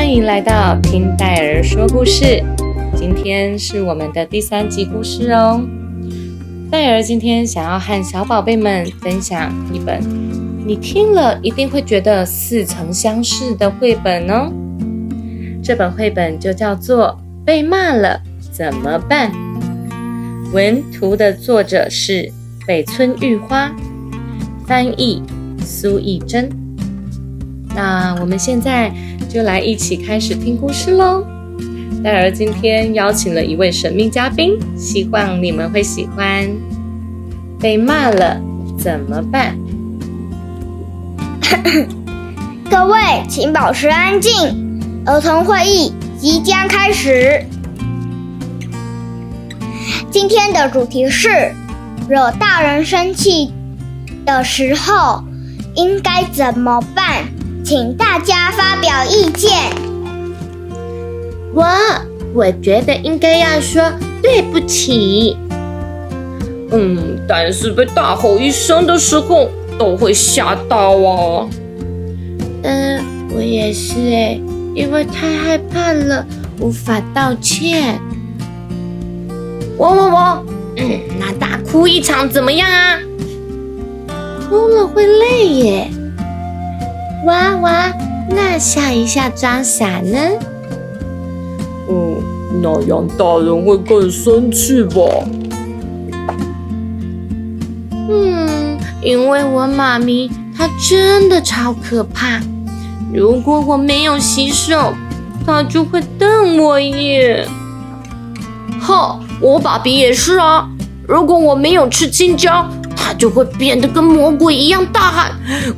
欢迎来到听戴儿说故事，今天是我们的第三集故事哦。戴儿今天想要和小宝贝们分享一本你听了一定会觉得似曾相识的绘本哦。这本绘本就叫做《被骂了怎么办》，文图的作者是北村玉花，翻译苏艺珍。那我们现在就来一起开始听故事喽。戴儿今天邀请了一位神秘嘉宾，希望你们会喜欢。被骂了怎么办？各位请保持安静，儿童会议即将开始。今天的主题是惹大人生气的时候应该怎么办？请大家发表意见。我我觉得应该要说对不起。嗯，但是被大吼一声的时候都会吓到哦。嗯，我也是哎，因为太害怕了，无法道歉。我我我，嗯，那大哭一场怎么样啊？哭了会累耶。哇哇，那笑一下装傻呢？嗯，那样大人会更生气吧？嗯，因为我妈咪她真的超可怕，如果我没有洗手，她就会瞪我耶。哼，我爸比也是啊，如果我没有吃青椒。他就会变得跟魔鬼一样，大喊：“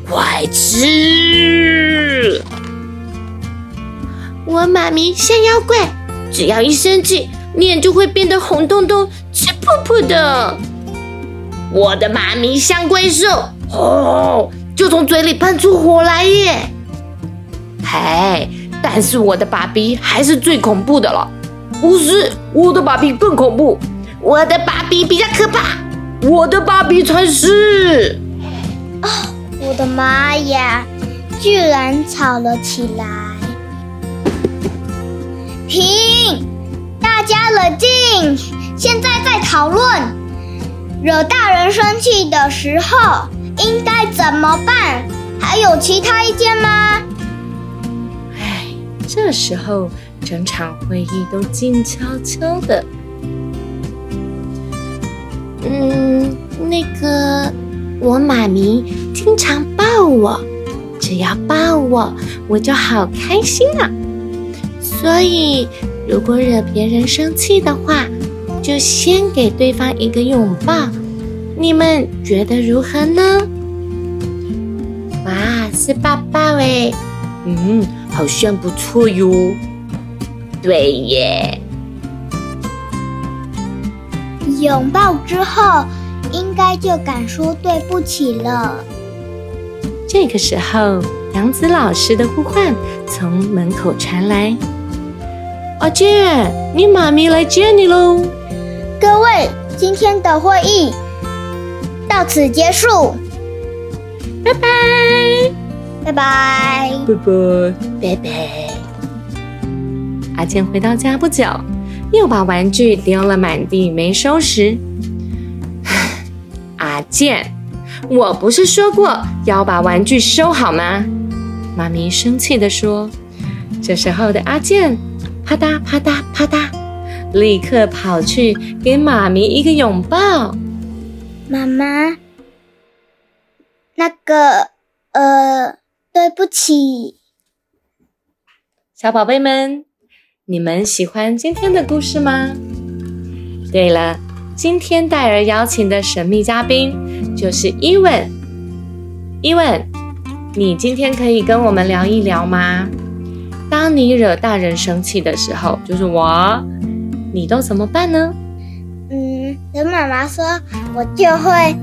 快吃！”我妈咪像妖怪，只要一生气，脸就会变得红彤彤、气噗噗的。我的妈咪像怪兽，哦，就从嘴里喷出火来耶！嘿，但是我的爸比还是最恐怖的了。不是，我的爸比更恐怖，我的爸比比较可怕。我的芭比才是！哦，我的妈呀！居然吵了起来！停！大家冷静！现在在讨论惹大人生气的时候应该怎么办？还有其他意见吗？哎，这时候整场会议都静悄悄的。嗯，那个，我妈咪经常抱我，只要抱我，我就好开心啊。所以，如果惹别人生气的话，就先给对方一个拥抱。你们觉得如何呢？哇，是抱抱哎，嗯，好像不错哟。对耶。拥抱之后，应该就敢说对不起了。这个时候，杨子老师的呼唤从门口传来：“阿健，你妈咪来接你喽！”各位，今天的会议到此结束，拜拜，拜拜，拜拜，拜拜。阿健回到家不久。又把玩具丢了满地，没收拾。阿健，我不是说过要把玩具收好吗？妈咪生气地说。这时候的阿健，啪嗒啪嗒啪嗒，立刻跑去给妈咪一个拥抱。妈妈，那个，呃，对不起，小宝贝们。你们喜欢今天的故事吗？对了，今天戴尔邀请的神秘嘉宾就是伊文。伊文，你今天可以跟我们聊一聊吗？当你惹大人生气的时候，就是我，你都怎么办呢？嗯，等妈妈说，我就会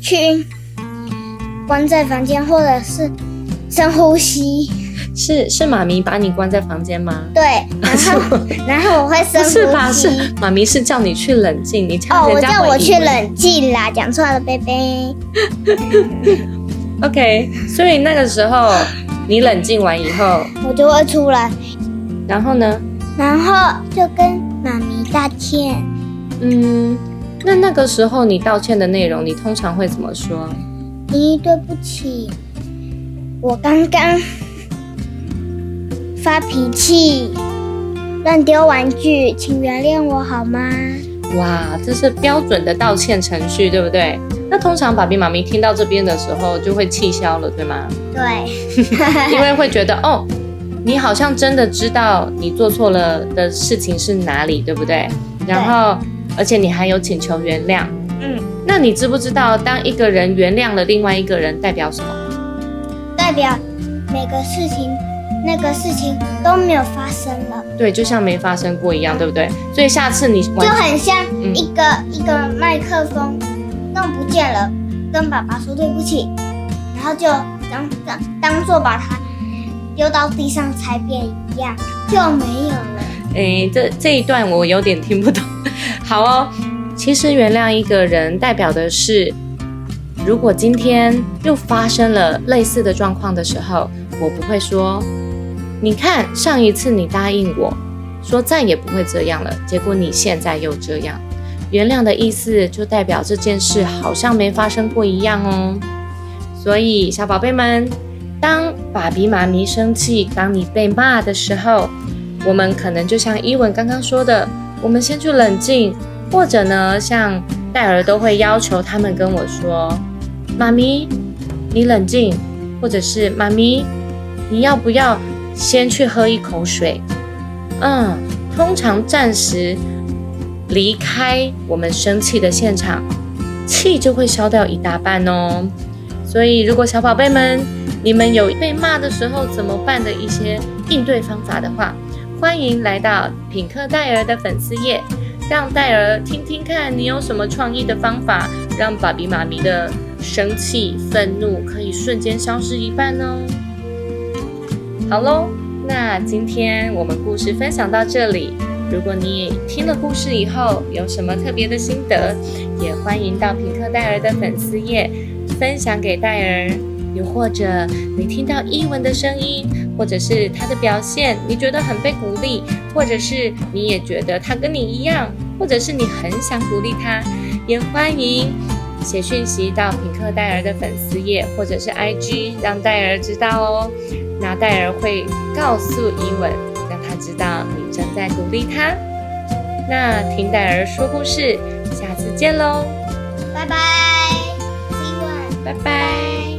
去关在房间，或者是深呼吸。是是妈咪把你关在房间吗？对，然后 然后我会深呼吸。不是吧？是妈咪是叫你去冷静，你哦，我叫我去冷静啦，讲错了，贝贝。OK，所以那个时候你冷静完以后，我就会出来，然后呢？然后就跟妈咪道歉。嗯，那那个时候你道歉的内容，你通常会怎么说？咦，对不起，我刚刚发脾气，乱丢玩具，请原谅我好吗？哇，这是标准的道歉程序，对不对？那通常爸比妈咪听到这边的时候就会气消了，对吗？对，因为会觉得哦，你好像真的知道你做错了的事情是哪里，对不对？然后，而且你还有请求原谅。嗯，那你知不知道，当一个人原谅了另外一个人，代表什么？代表每个事情，那个事情都没有发生了，对，就像没发生过一样，对不对？所以下次你就很像嗯一个、一个麦克风弄不见了，跟爸爸说对不起，然后就当当当做把它丢到地上踩扁一样，就没有了。诶，这这一段我有点听不懂。好哦，其实原谅一个人代表的是，如果今天又发生了类似的状况的时候，我不会说，你看上一次你答应我说再也不会这样了，结果你现在又这样。原谅的意思就代表这件事好像没发生过一样哦。所以小宝贝们，当爸比妈咪生气，当你被骂的时候，我们可能就像伊文刚刚说的，我们先去冷静，或者呢，像戴尔都会要求他们跟我说：“妈咪，你冷静，或者是妈咪，你要不要先去喝一口水？”嗯，通常暂时离开我们生气的现场，气就会消掉一大半哦。所以，如果小宝贝们你们有被骂的时候怎么办的一些应对方法的话，欢迎来到品客戴尔的粉丝页，让戴尔听听看你有什么创意的方法，让爸比妈咪的生气、愤怒可以瞬间消失一半哦。好喽，那今天我们故事分享到这里。如果你听了故事以后有什么特别的心得，也欢迎到品客戴尔的粉丝页分享给戴尔。又或者你听到伊文的声音，或者是他的表现，你觉得很被鼓励，或者是你也觉得他跟你一样，或者是你很想鼓励他，也欢迎写讯息到品客戴尔的粉丝页或者是 IG，让戴尔知道哦。那戴尔会告诉伊文，让他知道你正在鼓励他。那听戴尔说故事，下次见喽，拜拜，伊文。拜拜。